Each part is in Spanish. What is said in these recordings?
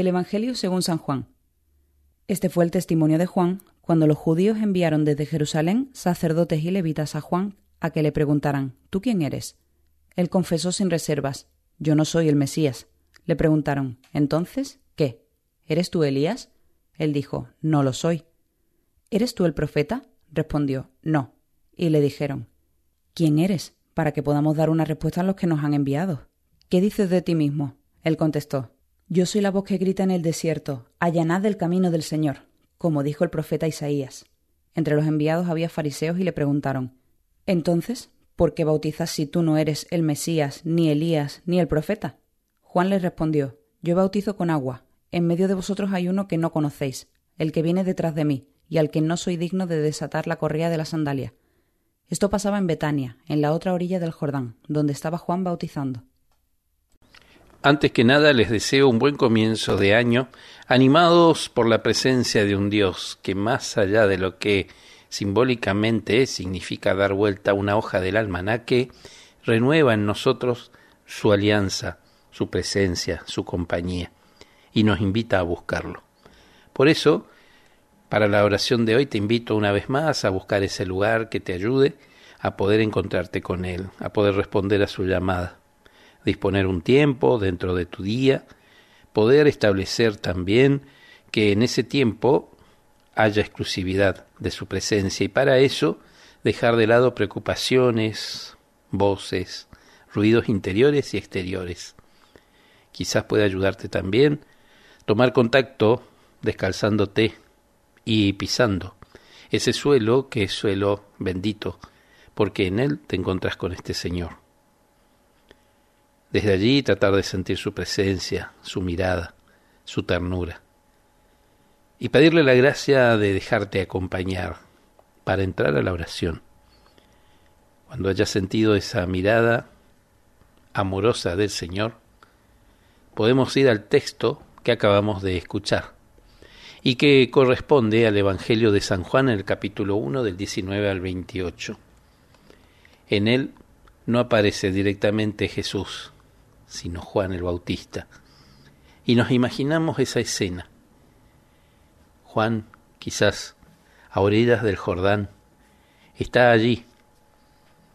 Del Evangelio según San Juan. Este fue el testimonio de Juan cuando los judíos enviaron desde Jerusalén sacerdotes y levitas a Juan a que le preguntaran ¿Tú quién eres? Él confesó sin reservas Yo no soy el Mesías. Le preguntaron ¿Entonces qué? ¿Eres tú Elías? Él dijo No lo soy. ¿Eres tú el profeta? Respondió No. Y le dijeron ¿Quién eres? para que podamos dar una respuesta a los que nos han enviado. ¿Qué dices de ti mismo? Él contestó yo soy la voz que grita en el desierto, allanad el camino del Señor, como dijo el profeta Isaías. Entre los enviados había fariseos y le preguntaron Entonces, ¿por qué bautizas si tú no eres el Mesías, ni Elías, ni el profeta? Juan les respondió Yo bautizo con agua. En medio de vosotros hay uno que no conocéis, el que viene detrás de mí, y al que no soy digno de desatar la correa de la sandalia. Esto pasaba en Betania, en la otra orilla del Jordán, donde estaba Juan bautizando. Antes que nada les deseo un buen comienzo de año, animados por la presencia de un Dios que más allá de lo que simbólicamente significa dar vuelta una hoja del almanaque, renueva en nosotros su alianza, su presencia, su compañía, y nos invita a buscarlo. Por eso, para la oración de hoy te invito una vez más a buscar ese lugar que te ayude a poder encontrarte con Él, a poder responder a su llamada disponer un tiempo dentro de tu día, poder establecer también que en ese tiempo haya exclusividad de su presencia y para eso dejar de lado preocupaciones, voces, ruidos interiores y exteriores. Quizás pueda ayudarte también tomar contacto descalzándote y pisando ese suelo que es suelo bendito, porque en él te encuentras con este Señor. Desde allí tratar de sentir su presencia, su mirada, su ternura. Y pedirle la gracia de dejarte acompañar para entrar a la oración. Cuando hayas sentido esa mirada amorosa del Señor, podemos ir al texto que acabamos de escuchar y que corresponde al Evangelio de San Juan en el capítulo 1 del 19 al 28. En él no aparece directamente Jesús, sino Juan el Bautista. Y nos imaginamos esa escena. Juan, quizás a orillas del Jordán, está allí,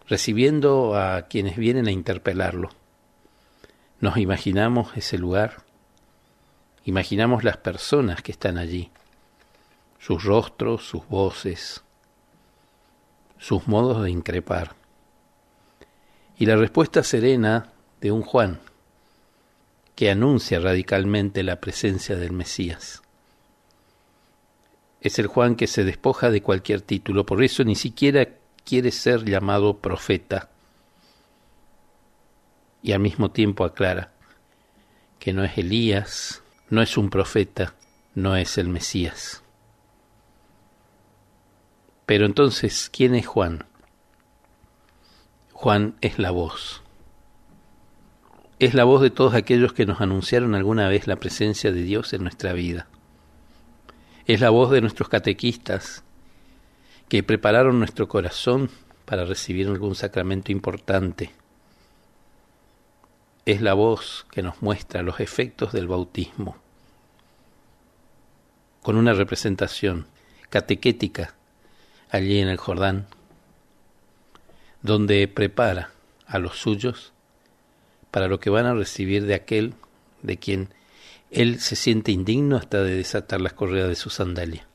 recibiendo a quienes vienen a interpelarlo. Nos imaginamos ese lugar, imaginamos las personas que están allí, sus rostros, sus voces, sus modos de increpar. Y la respuesta serena de un Juan que anuncia radicalmente la presencia del Mesías. Es el Juan que se despoja de cualquier título, por eso ni siquiera quiere ser llamado profeta. Y al mismo tiempo aclara que no es Elías, no es un profeta, no es el Mesías. Pero entonces, ¿quién es Juan? Juan es la voz es la voz de todos aquellos que nos anunciaron alguna vez la presencia de Dios en nuestra vida. Es la voz de nuestros catequistas que prepararon nuestro corazón para recibir algún sacramento importante. Es la voz que nos muestra los efectos del bautismo, con una representación catequética allí en el Jordán, donde prepara a los suyos para lo que van a recibir de aquel de quien él se siente indigno hasta de desatar las correas de su sandalia.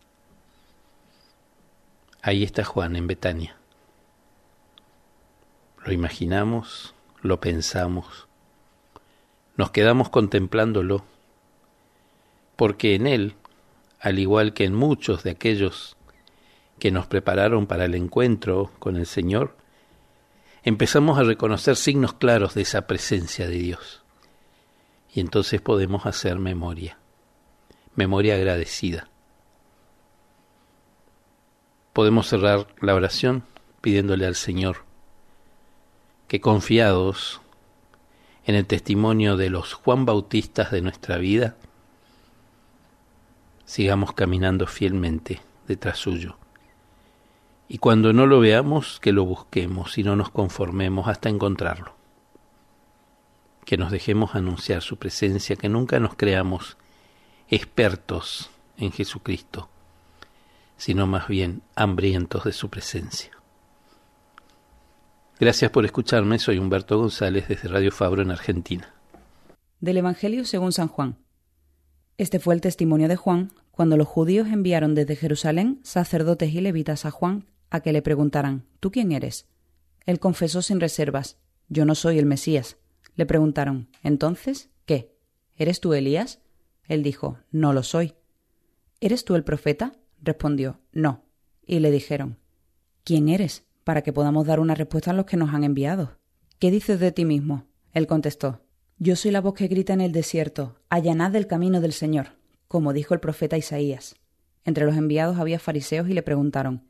Ahí está Juan en Betania. Lo imaginamos, lo pensamos, nos quedamos contemplándolo, porque en él, al igual que en muchos de aquellos que nos prepararon para el encuentro con el Señor, empezamos a reconocer signos claros de esa presencia de Dios. Y entonces podemos hacer memoria, memoria agradecida. Podemos cerrar la oración pidiéndole al Señor que confiados en el testimonio de los Juan Bautistas de nuestra vida, sigamos caminando fielmente detrás suyo. Y cuando no lo veamos, que lo busquemos y no nos conformemos hasta encontrarlo. Que nos dejemos anunciar su presencia, que nunca nos creamos expertos en Jesucristo, sino más bien hambrientos de su presencia. Gracias por escucharme, soy Humberto González desde Radio Fabro en Argentina. Del Evangelio según San Juan. Este fue el testimonio de Juan cuando los judíos enviaron desde Jerusalén sacerdotes y levitas a Juan a que le preguntaran ¿Tú quién eres? Él confesó sin reservas Yo no soy el Mesías. Le preguntaron ¿Entonces qué? ¿Eres tú Elías? Él dijo No lo soy. ¿Eres tú el profeta? Respondió No. Y le dijeron ¿Quién eres? para que podamos dar una respuesta a los que nos han enviado. ¿Qué dices de ti mismo? Él contestó Yo soy la voz que grita en el desierto, allanad el camino del Señor, como dijo el profeta Isaías. Entre los enviados había fariseos y le preguntaron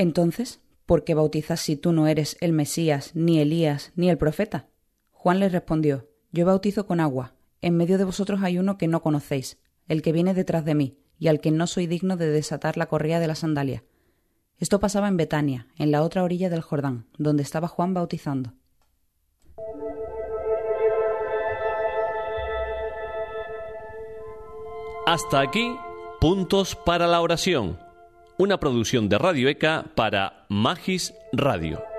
Entonces, ¿por qué bautizas si tú no eres el Mesías, ni Elías, ni el profeta? Juan les respondió Yo bautizo con agua. En medio de vosotros hay uno que no conocéis, el que viene detrás de mí, y al que no soy digno de desatar la correa de la sandalia. Esto pasaba en Betania, en la otra orilla del Jordán, donde estaba Juan bautizando. Hasta aquí, puntos para la oración. Una producción de Radio ECA para Magis Radio.